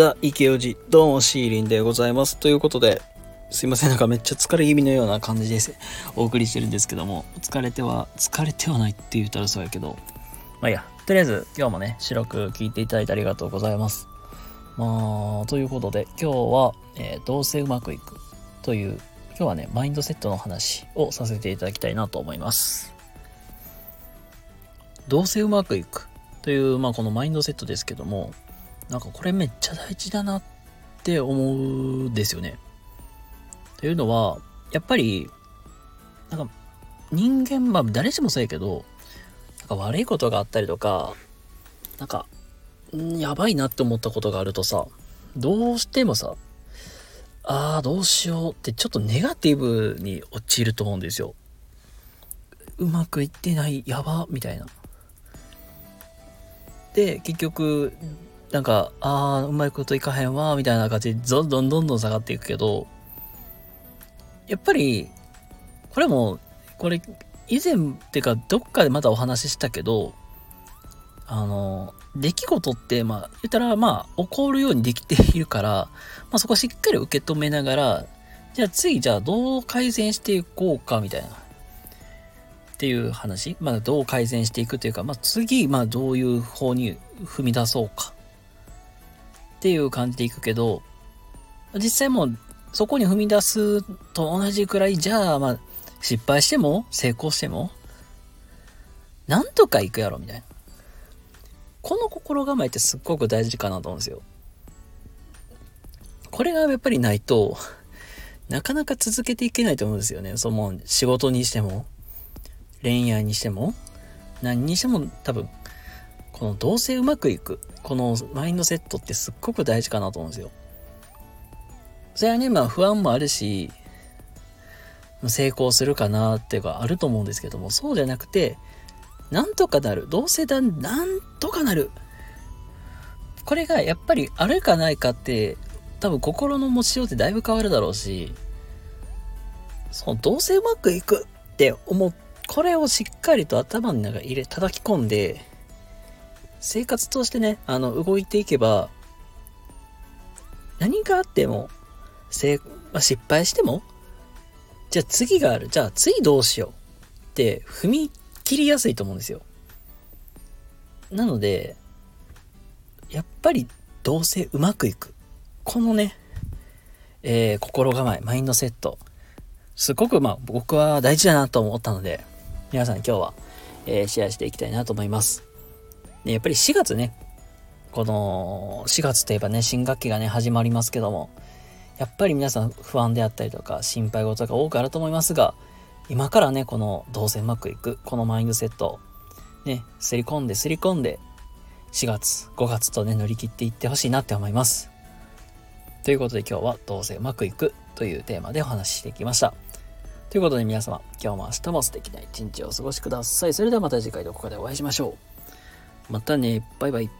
ザ・イケオジ、どうもシーリンでございます。ということで、すいません、なんかめっちゃ疲れ気味のような感じです。お送りしてるんですけども、疲れては、疲れてはないって言ったらそうやけど、まあいいや、とりあえず今日もね、白く聞いていただいてありがとうございます。まあ、ということで、今日は、えー、どうせうまくいくという、今日はね、マインドセットの話をさせていただきたいなと思います。どうせうまくいくという、まあこのマインドセットですけども、なんかこれめっちゃ大事だなって思うんですよね。というのは、やっぱり、なんか人間、まあ誰しもそうやけど、なんか悪いことがあったりとか、なんか、やばいなって思ったことがあるとさ、どうしてもさ、ああ、どうしようってちょっとネガティブに陥ると思うんですよ。うまくいってない、やば、みたいな。で、結局、なんか、ああ、うまいこといかへんわ、みたいな感じで、どんどんどんどん下がっていくけど、やっぱり、これも、これ、以前っていうか、どっかでまたお話ししたけど、あの、出来事って、まあ、言ったら、まあ、起こるようにできているから、まあ、そこしっかり受け止めながら、じゃあ次、じゃあどう改善していこうか、みたいな。っていう話。まあ、どう改善していくというか、まあ、次、まあ、どういう方に踏み出そうか。っていう感じでいくけど、実際もうそこに踏み出すと同じくらい、じゃあまあ失敗しても成功しても、なんとかいくやろみたいな。この心構えってすっごく大事かなと思うんですよ。これがやっぱりないと、なかなか続けていけないと思うんですよね。その仕事にしても、恋愛にしても、何にしても多分、このどうせうまくいく。このマインドセットってすっごく大事かなと思うんですよ。それはね、まあ不安もあるし、成功するかなっていうかあると思うんですけども、そうじゃなくて、なんとかなる。どうせだ、なんとかなる。これがやっぱりあるかないかって、多分心の持ちようってだいぶ変わるだろうし、そのどうせうまくいくって思う、これをしっかりと頭の中入れ、叩き込んで、生活としてね、あの、動いていけば、何があっても、せまあ、失敗しても、じゃあ次がある。じゃあ次どうしようって踏み切りやすいと思うんですよ。なので、やっぱりどうせうまくいく。このね、えー、心構え、マインドセット。すごくまあ僕は大事だなと思ったので、皆さん今日は、えー、シェアしていきたいなと思います。で、やっぱり4月ね、この4月といえばね、新学期がね、始まりますけども、やっぱり皆さん不安であったりとか心配事が多くあると思いますが、今からね、このどうせうまくいく、このマインドセットね、すり込んですり込んで、4月、5月とね、乗り切っていってほしいなって思います。ということで今日はどうせうまくいくというテーマでお話ししてきました。ということで皆様、今日も明日も素敵な一日をお過ごしください。それではまた次回どこかでお会いしましょう。またね。バイバイ。